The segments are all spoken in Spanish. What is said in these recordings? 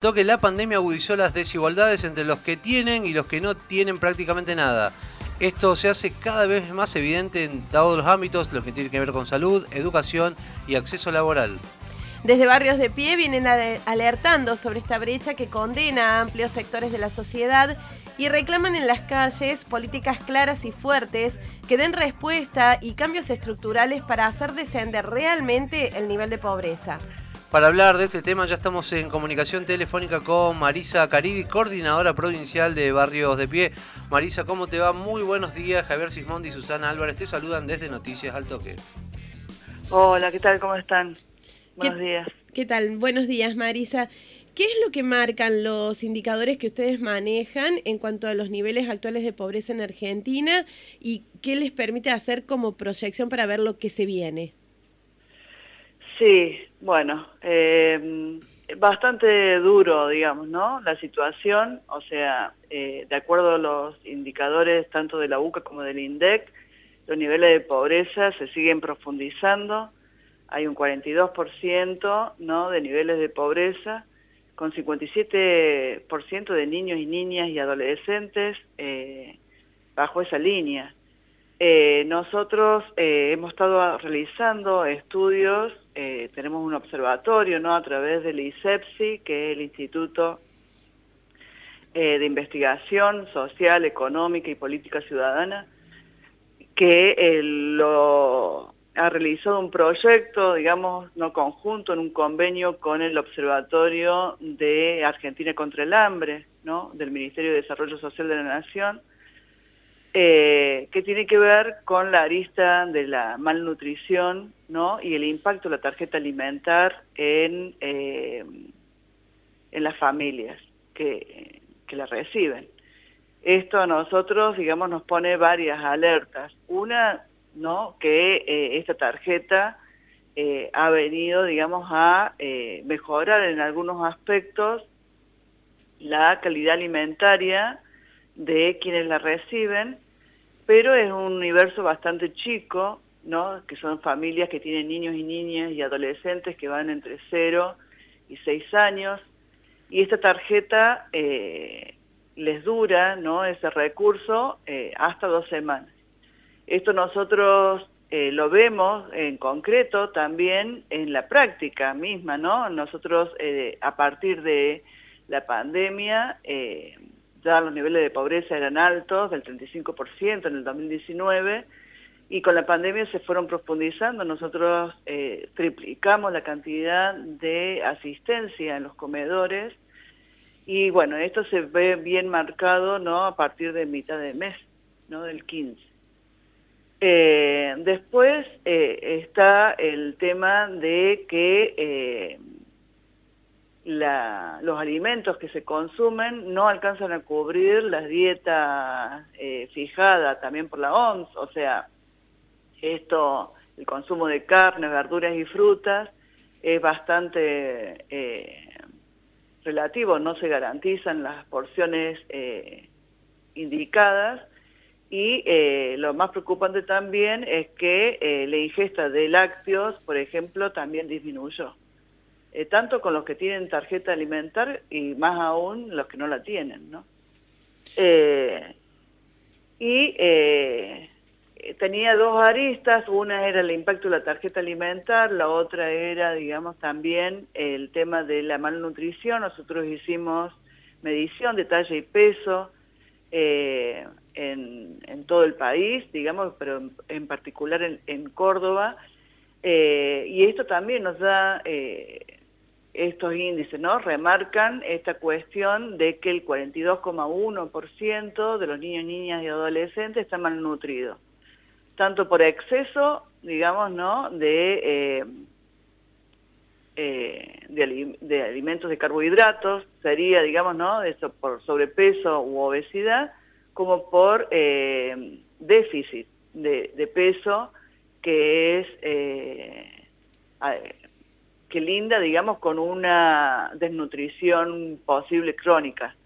que la pandemia agudizó las desigualdades entre los que tienen y los que no tienen prácticamente nada. Esto se hace cada vez más evidente en todos los ámbitos, los que tienen que ver con salud, educación y acceso laboral. Desde Barrios de Pie vienen alertando sobre esta brecha que condena a amplios sectores de la sociedad y reclaman en las calles políticas claras y fuertes que den respuesta y cambios estructurales para hacer descender realmente el nivel de pobreza. Para hablar de este tema ya estamos en comunicación telefónica con Marisa Caridi, coordinadora provincial de Barrios de Pie. Marisa, ¿cómo te va? Muy buenos días. Javier Sismondi y Susana Álvarez te saludan desde Noticias al Toque. Hola, ¿qué tal? ¿Cómo están? Buenos días. ¿Qué tal? Buenos días, Marisa. ¿Qué es lo que marcan los indicadores que ustedes manejan en cuanto a los niveles actuales de pobreza en Argentina y qué les permite hacer como proyección para ver lo que se viene? Sí, bueno, eh, bastante duro, digamos, ¿no? La situación, o sea, eh, de acuerdo a los indicadores tanto de la UCA como del INDEC, los niveles de pobreza se siguen profundizando, hay un 42% ¿no? de niveles de pobreza, con 57% de niños y niñas y adolescentes eh, bajo esa línea. Eh, nosotros hemos estado realizando estudios, eh, tenemos un observatorio ¿no? a través del ISEPSI, que es el Instituto de Investigación Social, Económica y Política Ciudadana, que lo, ha realizado un proyecto, digamos, no conjunto, en un convenio con el Observatorio de Argentina contra el Hambre, ¿no? del Ministerio de Desarrollo Social de la Nación, eh, que tiene que ver con la arista de la malnutrición y el impacto de la tarjeta alimentar en, eh, en las familias que, que la reciben. Esto a nosotros, digamos, nos pone varias alertas. Una, ¿no? que eh, esta tarjeta ha venido, digamos, a mejorar en algunos aspectos la calidad alimentaria de quienes la reciben, pero es un universo bastante chico, ¿no? que son familias que tienen niños y niñas y adolescentes que van entre 0 y 6 años, y esta tarjeta eh, les dura ¿no? ese recurso eh, hasta dos semanas. Esto nosotros eh, lo vemos en concreto también en la práctica misma, ¿no? Nosotros a partir de la pandemia ya los niveles de pobreza eran altos, del 35% en el 2019, y con la pandemia se fueron profundizando. Nosotros eh, triplicamos la cantidad de asistencia en los comedores, y bueno, esto se ve bien marcado ¿no? a partir de mitad de mes, ¿no? del 15. Eh, después eh, está el tema de que los alimentos que se consumen no alcanzan a cubrir las dietas fijadas también por la OMS, o sea, esto, el consumo de carne, verduras y frutas es bastante eh, relativo, no se garantizan las porciones eh, indicadas y lo más preocupante también es que la ingesta de lácteos, por ejemplo, también disminuyó. Eh, tanto con los que tienen tarjeta alimentar y más aún los que no la tienen, ¿no? Eh, y eh, tenía dos aristas, una era el impacto de la tarjeta alimentar, la otra era, digamos, también el tema de la malnutrición. Nosotros hicimos medición de talla y peso en, todo el país, digamos, pero en, particular en, Córdoba, y esto también nos da estos índices, ¿no? Remarcan esta cuestión de que el 42,1% de los niños, niñas y adolescentes están malnutridos, tanto por exceso, digamos, ¿no? De, eh, eh, de, alimentos de carbohidratos, sería, digamos, ¿no? Eso por sobrepeso u obesidad, como por eh, déficit de, peso, que es que linda, digamos, con una desnutrición posible crónica.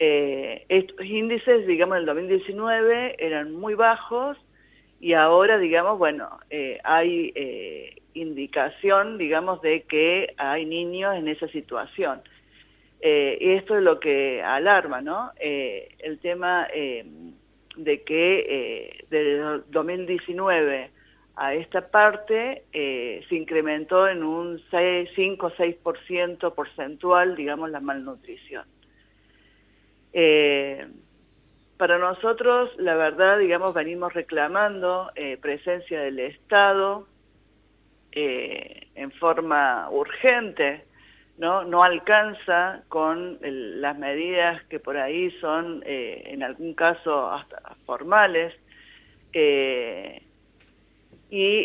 Estos índices, digamos, en el 2019 eran muy bajos y ahora, digamos, bueno, eh, hay eh, indicación, digamos, de que hay niños en esa situación. y esto es lo que alarma, ¿no? el tema de que desde 2019 a esta parte se incrementó en un 5 o 6% porcentual, digamos, la malnutrición. Para nosotros, la verdad, digamos, venimos reclamando eh, presencia del Estado eh, en forma urgente, ¿no? No alcanza con las medidas que por ahí son, eh, en algún caso, hasta formales, y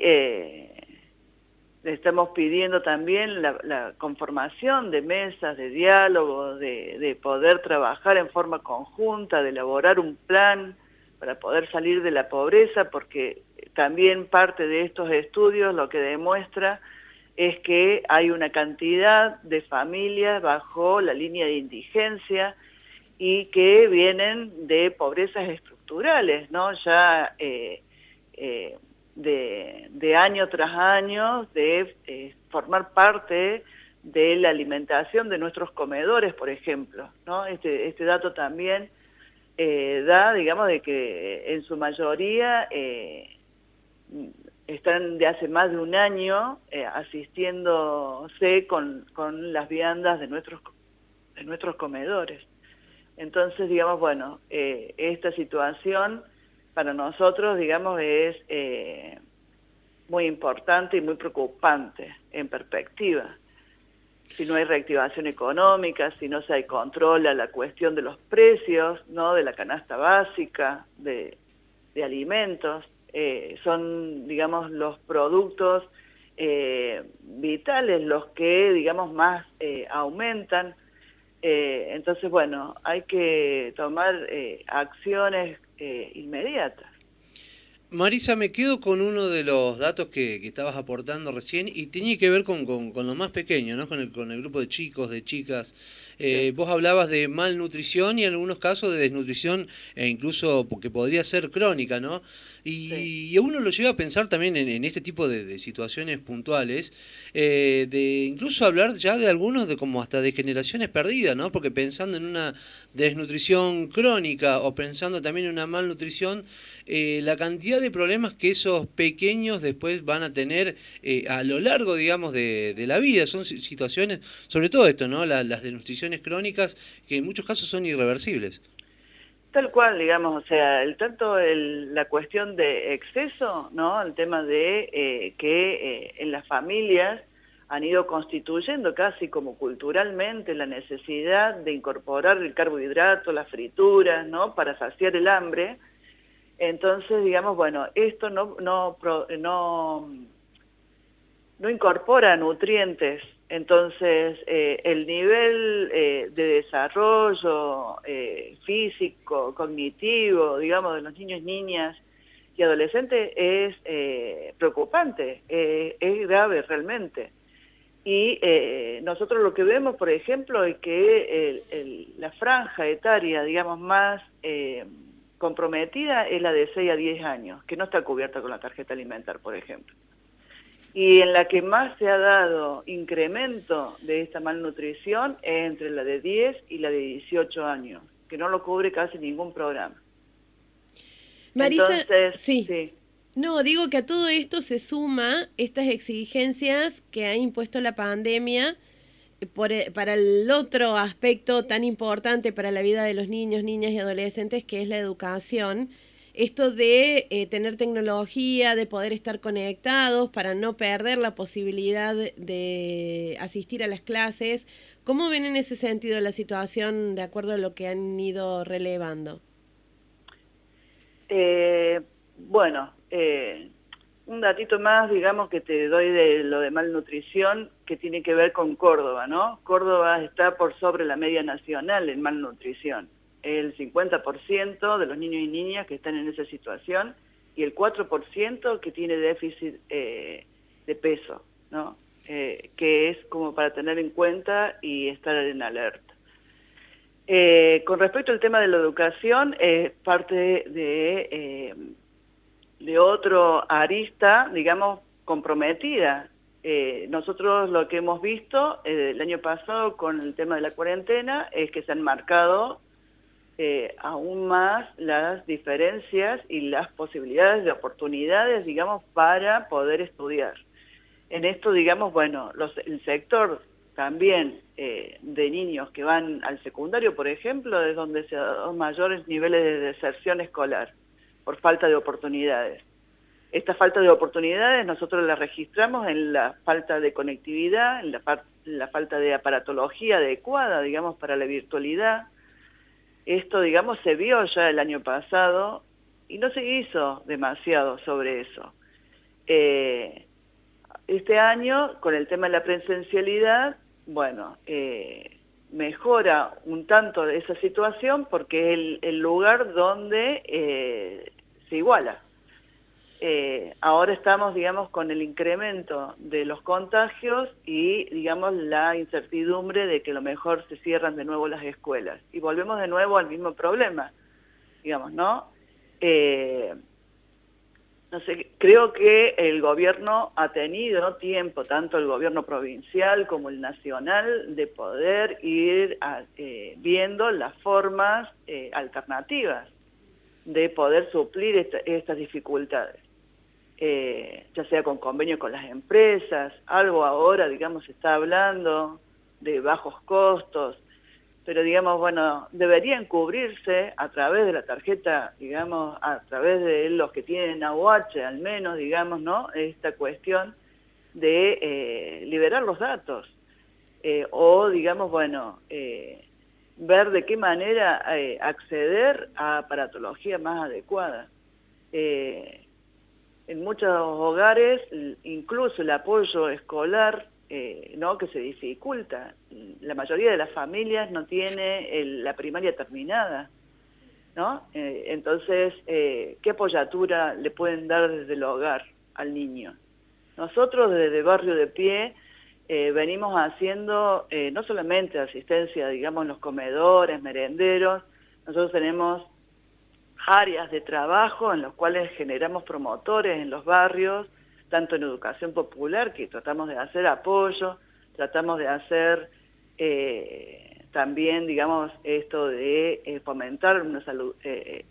le estamos pidiendo también la, conformación de mesas de diálogo, de, poder trabajar en forma conjunta, de elaborar un plan para poder salir de la pobreza, porque también parte de estos estudios lo que demuestra es que hay una cantidad de familias bajo la línea de indigencia y que vienen de pobrezas estructurales, ¿no? Ya eh, eh, de, año tras año de eh, formar parte de la alimentación de nuestros comedores, por ejemplo. ¿no? Este, este dato también eh, da, digamos, de que en su mayoría eh, están de hace más de un año asistiéndose con, con, las viandas de nuestros, de nuestros comedores. Entonces, digamos, bueno, esta situación para nosotros, digamos, es eh, muy importante y muy preocupante en perspectiva. Si no hay reactivación económica, si no se controla la cuestión de los precios, ¿no? de la canasta básica, de, alimentos, eh, son, digamos, los productos eh, vitales los que, digamos, más aumentan. entonces, bueno, hay que tomar acciones eh, inmediatas. Marisa, me quedo con uno de los datos que, estabas aportando recién y tenía que ver con, con, lo más pequeño, ¿no? con, el, con el grupo de chicos, de chicas. Eh, vos hablabas de malnutrición y en algunos casos de desnutrición e incluso porque podría ser crónica, ¿no? Y, uno lo lleva a pensar también en, este tipo de, situaciones puntuales, eh, de incluso hablar ya de algunos de como hasta de generaciones perdidas, ¿no? Porque pensando en una desnutrición crónica o pensando también en una malnutrición, eh, la cantidad de problemas que esos pequeños después van a tener eh, a lo largo, digamos, de, la vida. Son situaciones, sobre todo esto, ¿no? las desnutriciones crónicas, que en muchos casos son irreversibles. Tal cual, digamos, o sea, el tanto la cuestión de exceso, ¿no? El tema de eh, que eh, en las familias han ido constituyendo casi como culturalmente la necesidad de incorporar el carbohidrato, las frituras, ¿no? Para saciar el hambre. Entonces, digamos, bueno, esto no, no, no, no incorpora nutrientes entonces, eh, el nivel eh, de desarrollo eh, físico, cognitivo, digamos, de los niños, niñas y adolescentes es preocupante, es grave realmente. Y nosotros lo que vemos, por ejemplo, es que la franja etaria, digamos, más comprometida es la de 6 a 10 años, que no está cubierta con la tarjeta alimentar, por ejemplo y en la que más se ha dado incremento de esta malnutrición es entre la de 10 y la de 18 años, que no lo cubre casi ningún programa. Marisa, sí. No, digo que a todo esto se suma estas exigencias que ha impuesto la pandemia eh, por, eh, para el otro aspecto tan importante para la vida de los niños, niñas y adolescentes, que es la educación esto de eh, tener tecnología, de poder estar conectados para no perder la posibilidad de asistir a las clases. ¿Cómo ven en ese sentido la situación de acuerdo a lo que han ido relevando? Eh, bueno, eh, un datito más, digamos, que te doy de lo de malnutrición, que tiene que ver con Córdoba, ¿no? Córdoba está por sobre la media nacional en malnutrición el 50% de los niños y niñas que están en esa situación y el 4% que tiene déficit eh, de peso, ¿no? Eh, que es como para tener en cuenta y estar en alerta. Eh, con respecto al tema de la educación, es parte de, de otro arista, digamos, comprometida nosotros lo que hemos visto el año pasado con el tema de la cuarentena es que se han marcado eh, aún más las diferencias y las posibilidades de oportunidades, digamos, para poder estudiar. En esto, digamos, bueno, el sector también de niños que van al secundario, por ejemplo, es donde se dan mayores niveles de deserción escolar por falta de oportunidades. Esta falta de oportunidades nosotros la registramos en la falta de conectividad, en la, falta de aparatología adecuada, digamos, para la virtualidad. Esto, digamos, se vio ya el año pasado y no se hizo demasiado sobre eso. Eh, este año, con el tema de la presencialidad, bueno, eh, mejora un tanto esa situación porque es el, lugar donde eh, se iguala. Eh, ahora estamos, digamos, con el incremento de los contagios y, digamos, la incertidumbre de que a lo mejor se cierran de nuevo las escuelas. Y volvemos de nuevo al mismo problema, digamos, ¿no? Eh, no sé, creo que el gobierno ha tenido tiempo, tanto el gobierno provincial como el nacional, de poder ir eh, viendo las formas alternativas de poder suplir estas dificultades. Eh, ya sea con convenio con las empresas, algo ahora, digamos, se está hablando de bajos costos, pero digamos, bueno, deberían cubrirse a través de la tarjeta, digamos, a través de los que tienen AUH al menos, digamos, ¿no? Esta cuestión de eh, liberar los datos eh, o, digamos, bueno, ver de qué manera acceder a aparatología más adecuada en muchos hogares incluso el apoyo escolar eh, ¿no? que se dificulta. La mayoría de las familias no tiene la primaria terminada. ¿no? Eh, entonces, eh, ¿qué apoyatura le pueden dar desde el hogar al niño? Nosotros desde Barrio de Pie venimos haciendo no solamente asistencia, digamos, en los comedores, merenderos, nosotros tenemos áreas de trabajo en los cuales generamos promotores en los barrios, tanto en educación popular, que tratamos de hacer apoyo, tratamos de hacer eh, también, digamos, esto de eh, fomentar una, salud, eh,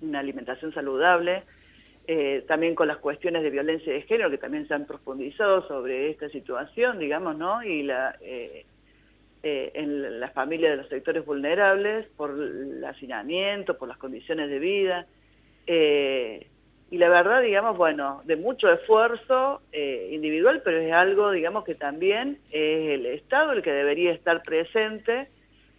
una alimentación saludable, también con las cuestiones de violencia de género, que también se han profundizado sobre esta situación, digamos, ¿no? Y la eh, en las familias de los sectores vulnerables por el hacinamiento, por las condiciones de vida. Eh, y la verdad, digamos, bueno, de mucho esfuerzo eh, individual, pero es algo, digamos, que también es el Estado el que debería estar presente.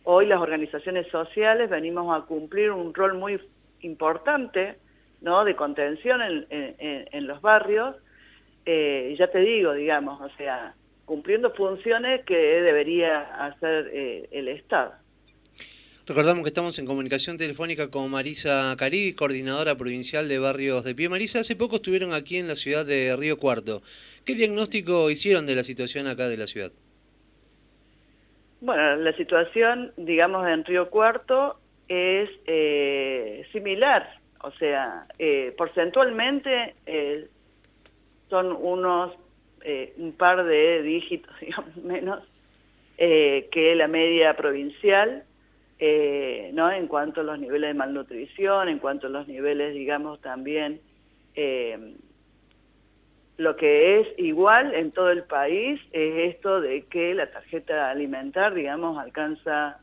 Hoy las organizaciones sociales venimos a cumplir un rol muy importante, ¿no?, de contención en, en los barrios. ya te digo, digamos, o sea, cumpliendo funciones que debería hacer eh, el Estado. Recordamos que estamos en comunicación telefónica con Marisa Caribi, coordinadora provincial de Barrios de Pie. Marisa, hace poco estuvieron aquí en la ciudad de Río Cuarto. ¿Qué diagnóstico hicieron de la situación acá de la ciudad? Bueno, la situación, digamos, en Río Cuarto es eh, similar. O sea, eh, porcentualmente son unos eh, un par de dígitos, digamos, menos eh, que la media provincial, eh, ¿no? En cuanto a los niveles de malnutrición, en cuanto a los niveles, digamos, también lo que es igual en todo el país es esto de que la tarjeta alimentar, digamos, alcanza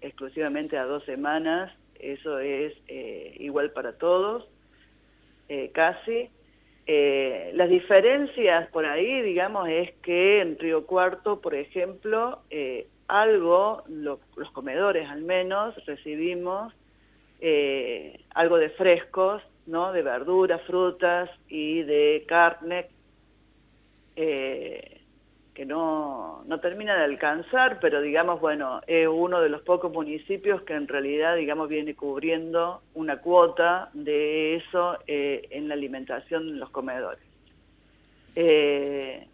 exclusivamente a dos semanas, eso es igual para todos, casi, eh, las diferencias por ahí, digamos, es que en Río Cuarto, por ejemplo, eh, algo, los comedores al menos, recibimos eh, algo de frescos, ¿no? De verduras, frutas y de carne, que no, no termina de alcanzar, pero digamos, bueno, es uno de los pocos municipios que en realidad, digamos, viene cubriendo una cuota de eso eh, en la alimentación en los comedores. Eh,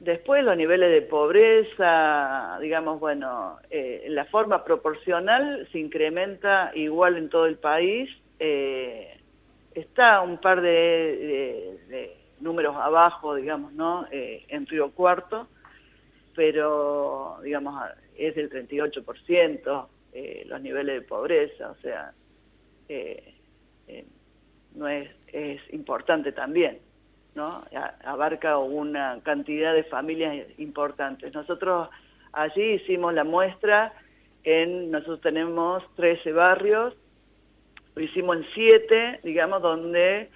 después los niveles de pobreza, digamos, bueno, eh, la forma proporcional se incrementa igual en todo el país. está un par de números abajo, digamos, ¿no? en Río Cuarto, pero, digamos, es del 38% los niveles de pobreza, o sea, no es, es importante también. ¿no? abarca una cantidad de familias importantes. Nosotros allí hicimos la muestra, en, nosotros tenemos 13 barrios, lo hicimos en 7, digamos, donde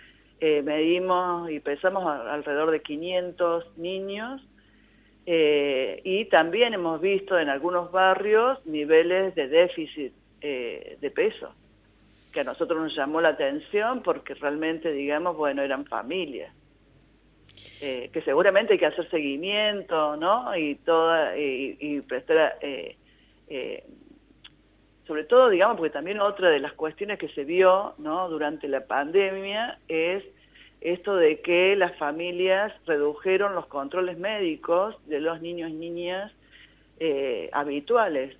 eh, medimos y pesamos alrededor de 500 niños, eh, y también hemos visto en algunos barrios niveles de déficit eh, de peso, que a nosotros nos llamó la atención porque realmente, digamos, bueno, eran familias. Que seguramente hay que hacer seguimiento, ¿no? Y, toda, y, prestar, sobre todo, digamos, porque también otra de las cuestiones que se vio. Durante la pandemia es esto de que las familias redujeron los controles médicos de los niños y niñas habituales.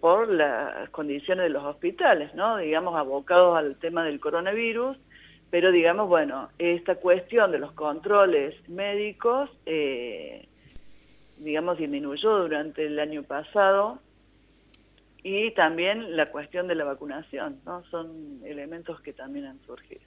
por las condiciones de los hospitales, ¿no? digamos, abocados al tema del coronavirus, pero digamos, bueno, esta cuestión de los controles médicos, eh, digamos, disminuyó durante el año pasado y también la cuestión de la vacunación, ¿no? Son elementos que también han surgido.